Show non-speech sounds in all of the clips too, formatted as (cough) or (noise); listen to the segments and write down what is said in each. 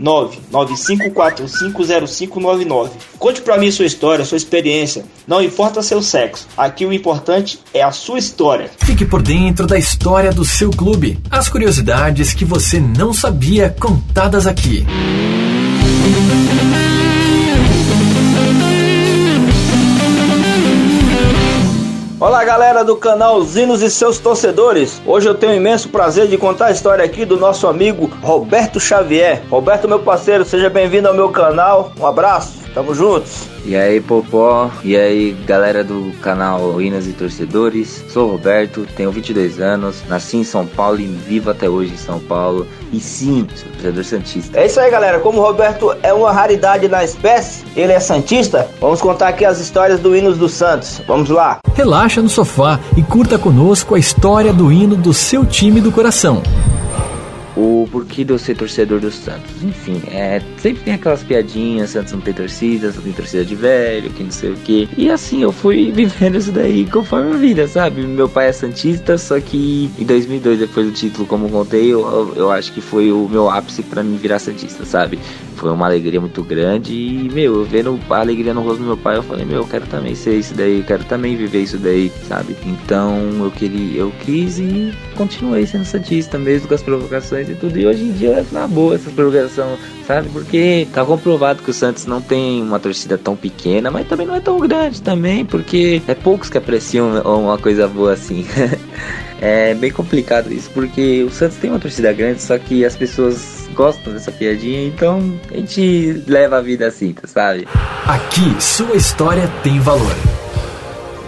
995450599. Conte para mim sua história, sua experiência. Não importa seu sexo. Aqui o importante é a sua história. Fique por dentro da história do seu clube. As curiosidades que você não sabia contadas aqui. Olá galera do canal Zinos e seus torcedores. Hoje eu tenho o imenso prazer de contar a história aqui do nosso amigo Roberto Xavier. Roberto, meu parceiro, seja bem-vindo ao meu canal. Um abraço, tamo juntos. E aí, Popó, e aí, galera do canal Hinas e Torcedores. Sou o Roberto, tenho 22 anos, nasci em São Paulo e vivo até hoje em São Paulo. E sim, sou torcedor Santista. É isso aí, galera. Como o Roberto é uma raridade na espécie, ele é Santista, vamos contar aqui as histórias do Hinos do Santos. Vamos lá. Relaxa no sofá e curta conosco a história do hino do seu time do coração o porquê de eu ser torcedor do Santos. Enfim, é, sempre tem aquelas piadinhas, Santos não tem torcida, só tem torcida de velho, que não sei o que. E assim, eu fui (laughs) vivendo isso daí conforme a vida, sabe? Meu pai é Santista, só que em 2002, depois do título, como contei, eu, eu acho que foi o meu ápice para mim virar Santista, sabe? Foi uma alegria muito grande e, meu, eu vendo a alegria no rosto do meu pai, eu falei, meu, eu quero também ser isso daí, eu quero também viver isso daí, sabe? Então, eu queria, eu quis e continuei sendo Santista, mesmo com as provocações e tudo. E hoje em dia é na boa essa prorrogação, sabe? Porque tá comprovado que o Santos não tem uma torcida tão pequena, mas também não é tão grande também, porque é poucos que apreciam uma coisa boa assim. (laughs) é bem complicado isso, porque o Santos tem uma torcida grande, só que as pessoas gostam dessa piadinha, então a gente leva a vida assim, tá, sabe? Aqui, sua história tem valor.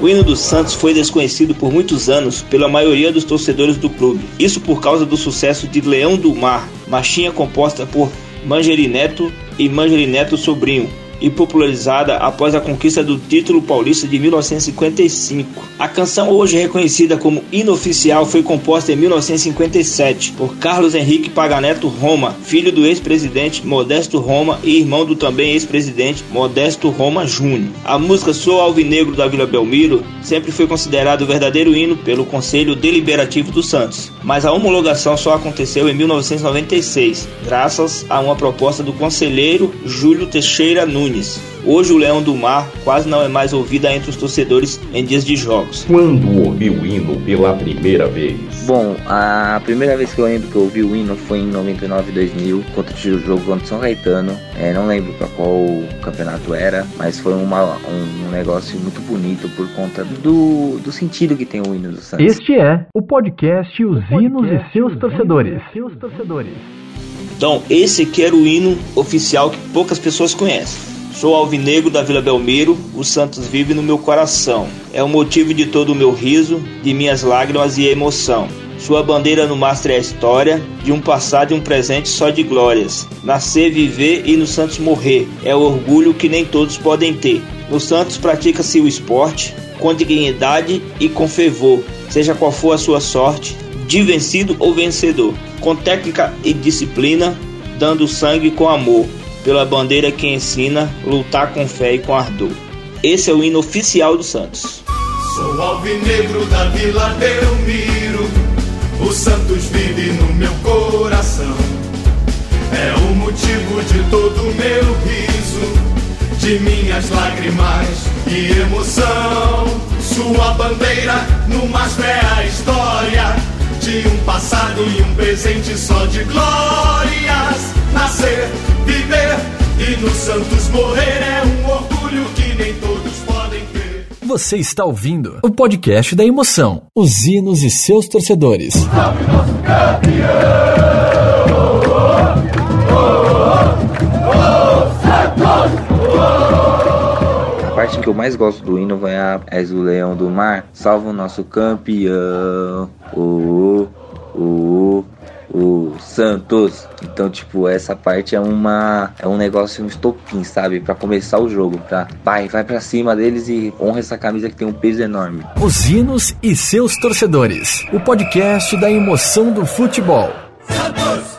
O hino do Santos foi desconhecido por muitos anos pela maioria dos torcedores do clube. Isso por causa do sucesso de Leão do Mar, marchinha composta por Mangerineto e Mangerineto Sobrinho, e popularizada após a conquista do título paulista de 1955. A canção, hoje reconhecida como inoficial, foi composta em 1957 por Carlos Henrique Paganeto Roma, filho do ex-presidente Modesto Roma e irmão do também ex-presidente Modesto Roma Júnior. A música Sou Alvinegro da Vila Belmiro sempre foi considerado o verdadeiro hino pelo Conselho Deliberativo do Santos, mas a homologação só aconteceu em 1996, graças a uma proposta do conselheiro Júlio Teixeira Nunes Nunes. Hoje o Leão do Mar quase não é mais ouvida entre os torcedores em dias de jogos. Quando ouviu o hino pela primeira vez? Bom, a primeira vez que eu lembro que eu ouvi o hino foi em 99 2000, contra o jogo contra o São Caetano. É, não lembro para qual campeonato era, mas foi uma, um, um negócio muito bonito por conta do, do sentido que tem o hino do Santos. Este é o podcast Os o podcast Hinos e seus torcedores. Seus torcedores. Então, esse aqui era o hino oficial que poucas pessoas conhecem. Sou alvinegro da Vila Belmiro, o Santos vive no meu coração. É o motivo de todo o meu riso, de minhas lágrimas e emoção. Sua bandeira no mastro é a história de um passado e um presente só de glórias. Nascer, viver e no Santos morrer é o orgulho que nem todos podem ter. No Santos pratica-se o esporte com dignidade e com fervor, seja qual for a sua sorte, de vencido ou vencedor, com técnica e disciplina, dando sangue com amor pela bandeira que ensina lutar com fé e com ardor. Esse é o hino oficial do Santos. Sou alvinegro da Vila Belmiro, o Santos vive no meu coração. É o motivo de todo meu riso, de minhas lágrimas e emoção. Sua bandeira no mais é a história de um passado e um presente só de glórias. Nascer, viver e no Santos morrer é um orgulho que nem todos podem ter. Você está ouvindo o podcast da emoção, os hinos e seus torcedores. Salve nosso campeão! Parte que eu mais gosto do hino vai a És o Leão do Mar, salva o nosso campeão, o, o, o Santos. Então, tipo, essa parte é uma é um negócio, um estopim, sabe? para começar o jogo, pra vai, vai para cima deles e honra essa camisa que tem um peso enorme. Os hinos e seus torcedores. O podcast da emoção do futebol. Santos,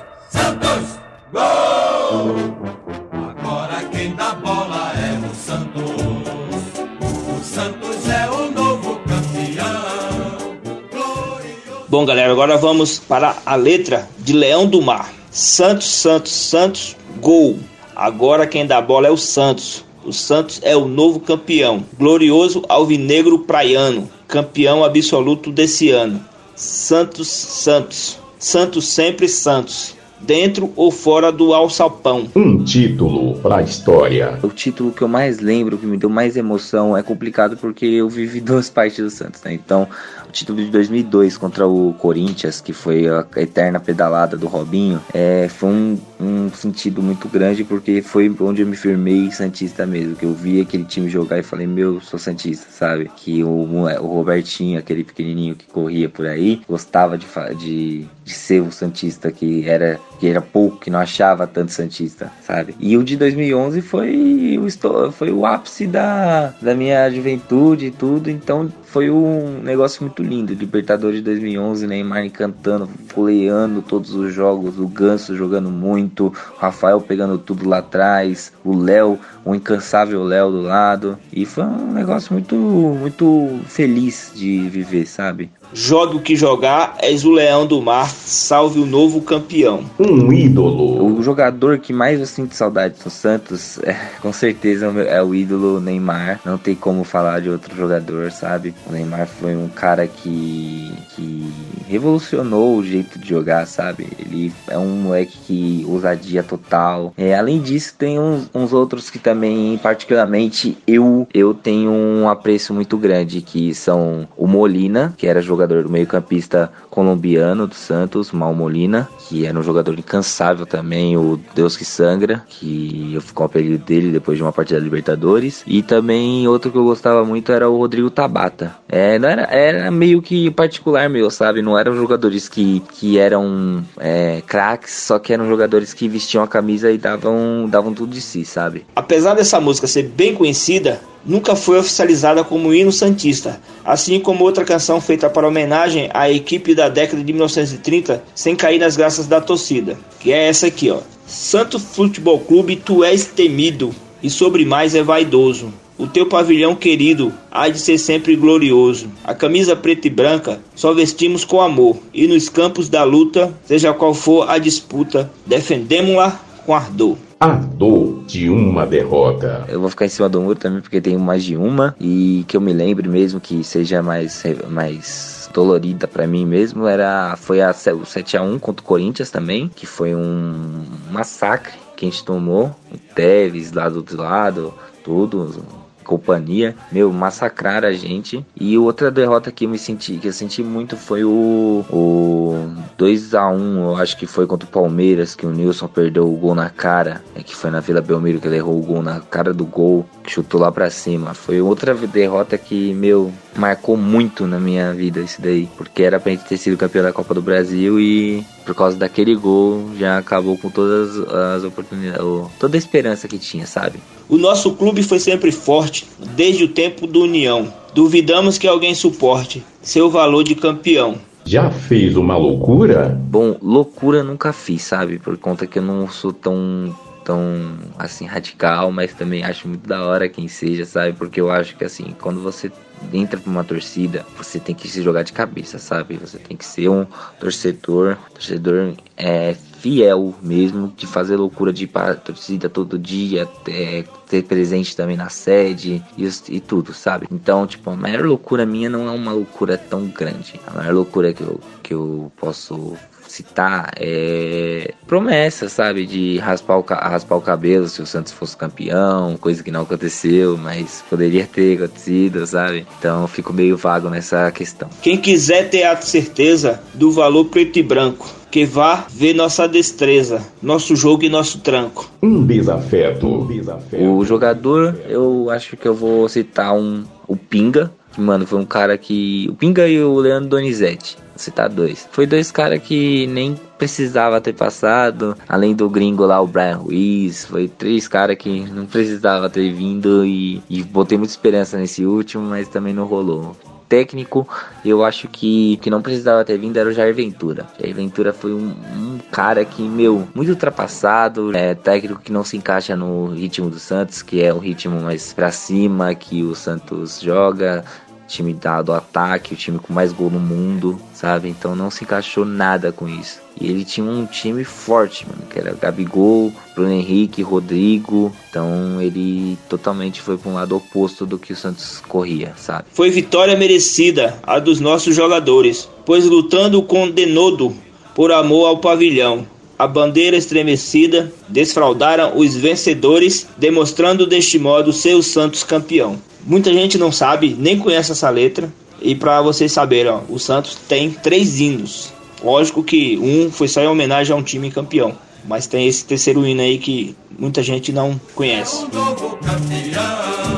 Bom, galera, agora vamos para a letra de Leão do Mar. Santos, Santos, Santos, gol. Agora quem dá bola é o Santos. O Santos é o novo campeão. Glorioso alvinegro praiano. Campeão absoluto desse ano. Santos, Santos. Santos sempre Santos. Dentro ou fora do alçapão. Um título pra história. O título que eu mais lembro, que me deu mais emoção, é complicado porque eu vivi (laughs) duas partes do Santos, né? Então, título de 2002 contra o Corinthians, que foi a eterna pedalada do Robinho, é, foi um, um sentido muito grande porque foi onde eu me firmei Santista mesmo. Que eu vi aquele time jogar e falei, meu, sou Santista, sabe? Que o, o Robertinho, aquele pequenininho que corria por aí, gostava de, de, de ser o Santista que era, que era pouco, que não achava tanto Santista, sabe? E o de 2011 foi o, foi o ápice da, da minha juventude e tudo, então foi um negócio muito lindo. Libertadores de 2011, Neymar encantando, goleando todos os jogos, o Ganso jogando muito, Rafael pegando tudo lá atrás, o Léo, o incansável Léo do lado. E foi um negócio muito, muito feliz de viver, sabe? Jogue o que jogar, és o leão do mar, salve o novo campeão. Um ídolo. O jogador que mais eu sinto saudade do Santos, (laughs) é, com certeza é o é o ídolo Neymar. Não tem como falar de outro jogador, sabe? O Neymar foi um cara que, que revolucionou o jeito de jogar, sabe? Ele é um moleque que ousadia total. É, além disso, tem uns, uns outros que também, particularmente, eu, eu tenho um apreço muito grande, que são o Molina, que era jogador do meio-campista colombiano do Santos, Mal Molina, que era um jogador incansável também, o Deus que Sangra, que eu ficou o apelido dele depois de uma partida da Libertadores. E também outro que eu gostava muito era o Rodrigo Tabata. É, não era, era meio que particular meu, sabe? Não eram jogadores que, que eram é, craques, só que eram jogadores que vestiam a camisa e davam, davam tudo de si, sabe? Apesar dessa música ser bem conhecida, nunca foi oficializada como hino santista, assim como outra canção feita para homenagem à equipe da década de 1930, sem cair nas graças da torcida, que é essa aqui, ó. Santo Futebol Clube, tu és temido e sobre mais é vaidoso. O teu pavilhão querido há de ser sempre glorioso. A camisa preta e branca só vestimos com amor, e nos campos da luta, seja qual for a disputa, defendemos-la com ardor. A dor de uma derrota. Eu vou ficar em cima do muro também porque tenho mais de uma e que eu me lembre mesmo que seja mais mais dolorida pra mim mesmo era foi a, o 7 a 1 contra o Corinthians também, que foi um massacre que a gente tomou, o Tevez lá do outro lado, tudo companhia, meu, massacraram a gente. E outra derrota que eu me senti, que eu senti muito foi o, o 2 a 1 eu acho que foi contra o Palmeiras, que o Nilson perdeu o gol na cara, é que foi na Vila Belmiro que ele errou o gol na cara do gol, que chutou lá pra cima. Foi outra derrota que, meu, marcou muito na minha vida isso daí, porque era pra gente ter sido campeão da Copa do Brasil e por causa daquele gol já acabou com todas as oportunidades, toda a esperança que tinha, sabe? O nosso clube foi sempre forte, desde o tempo do União. Duvidamos que alguém suporte seu valor de campeão. Já fez uma loucura? Bom, loucura eu nunca fiz, sabe? Por conta que eu não sou tão tão assim radical, mas também acho muito da hora quem seja, sabe? Porque eu acho que assim, quando você entra pra uma torcida, você tem que se jogar de cabeça, sabe? Você tem que ser um torcedor, torcedor é fiel mesmo, de fazer loucura de ir pra torcida todo dia, é, ter presente também na sede e, e, tudo, sabe? Então, tipo, a maior loucura minha não é uma loucura tão grande. A maior loucura que eu, que eu posso citar é promessa, sabe? De raspar o, raspar o cabelo se o Santos fosse campeão, coisa que não aconteceu, mas poderia ter acontecido, sabe? Então eu fico meio vago nessa questão. Quem quiser ter a certeza do valor preto e branco, que vá ver nossa destreza, nosso jogo e nosso tranco. Um desafeto. Um desafeto. O jogador, eu acho que eu vou citar um, o Pinga, que, mano, foi um cara que. O Pinga e o Leandro Donizete citar dois. Foi dois caras que nem precisava ter passado, além do gringo lá, o Brian Ruiz, foi três caras que não precisava ter vindo e, e botei muita esperança nesse último, mas também não rolou técnico, eu acho que que não precisava ter vindo era o Jair Ventura. Jair Ventura foi um, um cara que, meu, muito ultrapassado, é técnico que não se encaixa no ritmo do Santos, que é o ritmo mais pra cima que o Santos joga, time dado ataque, o time com mais gol no mundo, sabe? Então não se encaixou nada com isso. E ele tinha um time forte, mano, que era Gabigol, Bruno Henrique, Rodrigo. Então ele totalmente foi para um lado oposto do que o Santos corria, sabe? Foi vitória merecida a dos nossos jogadores, pois lutando com denodo por amor ao pavilhão. A bandeira estremecida desfraudaram os vencedores, demonstrando deste modo ser o Santos campeão. Muita gente não sabe, nem conhece essa letra. E para vocês saberem, ó, o Santos tem três hinos. Lógico que um foi só em homenagem a um time campeão. Mas tem esse terceiro hino aí que muita gente não conhece. É um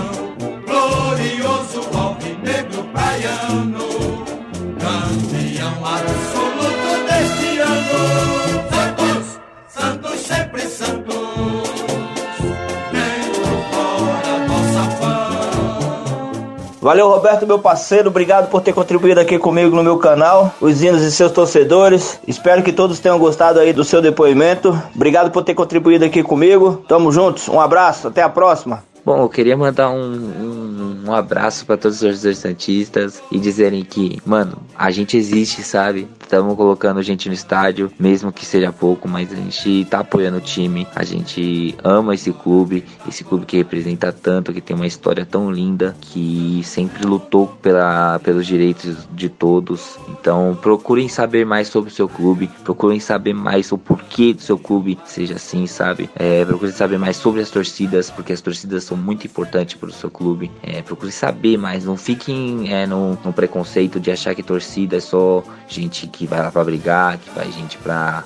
Valeu, Roberto, meu parceiro. Obrigado por ter contribuído aqui comigo no meu canal, os hinos e seus torcedores. Espero que todos tenham gostado aí do seu depoimento. Obrigado por ter contribuído aqui comigo. Tamo juntos. Um abraço. Até a próxima. Bom, eu queria mandar um, um, um abraço para todos os torcedores santistas e dizerem que, mano, a gente existe, sabe? Estamos colocando gente no estádio, mesmo que seja pouco, mas a gente tá apoiando o time. A gente ama esse clube, esse clube que representa tanto, que tem uma história tão linda, que sempre lutou pela, pelos direitos de todos. Então, procurem saber mais sobre o seu clube, procurem saber mais o porquê do seu clube seja assim, sabe? É, procurem saber mais sobre as torcidas, porque as torcidas são muito importantes para o seu clube. É, procurem saber mais, não fiquem é, no, no preconceito de achar que torcida é só gente que vai lá pra brigar, que vai gente pra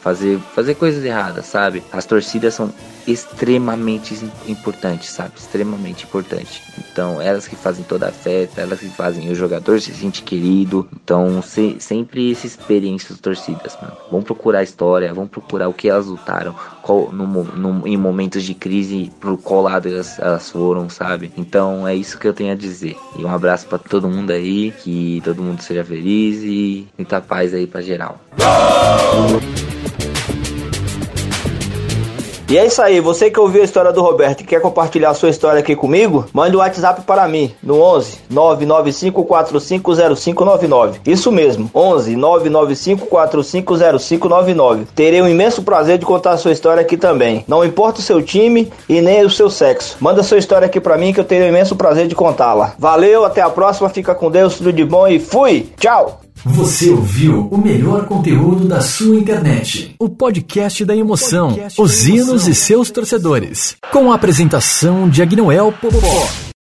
fazer, fazer coisas erradas, sabe? As torcidas são extremamente importantes, sabe? Extremamente importante. Então, elas que fazem toda a festa, elas que fazem o jogador se sentir querido. Então, se, sempre experiência das torcidas, mano. Vão procurar a história, vão procurar o que elas lutaram, qual, no, no, em momentos de crise, pro qual elas, elas foram, sabe? Então, é isso que eu tenho a dizer. E um abraço para todo mundo aí, que todo mundo seja feliz e muita paz aí pra geral. E é isso aí, você que ouviu a história do Roberto e quer compartilhar a sua história aqui comigo, mande o um WhatsApp para mim no 11 995450599. Isso mesmo, 11 995450599. Terei um imenso prazer de contar a sua história aqui também. Não importa o seu time e nem o seu sexo. Manda sua história aqui para mim que eu terei um imenso prazer de contá-la. Valeu, até a próxima, fica com Deus, tudo de bom e fui. Tchau. Você ouviu o melhor conteúdo da sua internet. O podcast da emoção, podcast os hinos e seus torcedores. Com a apresentação de Agnoel Popó.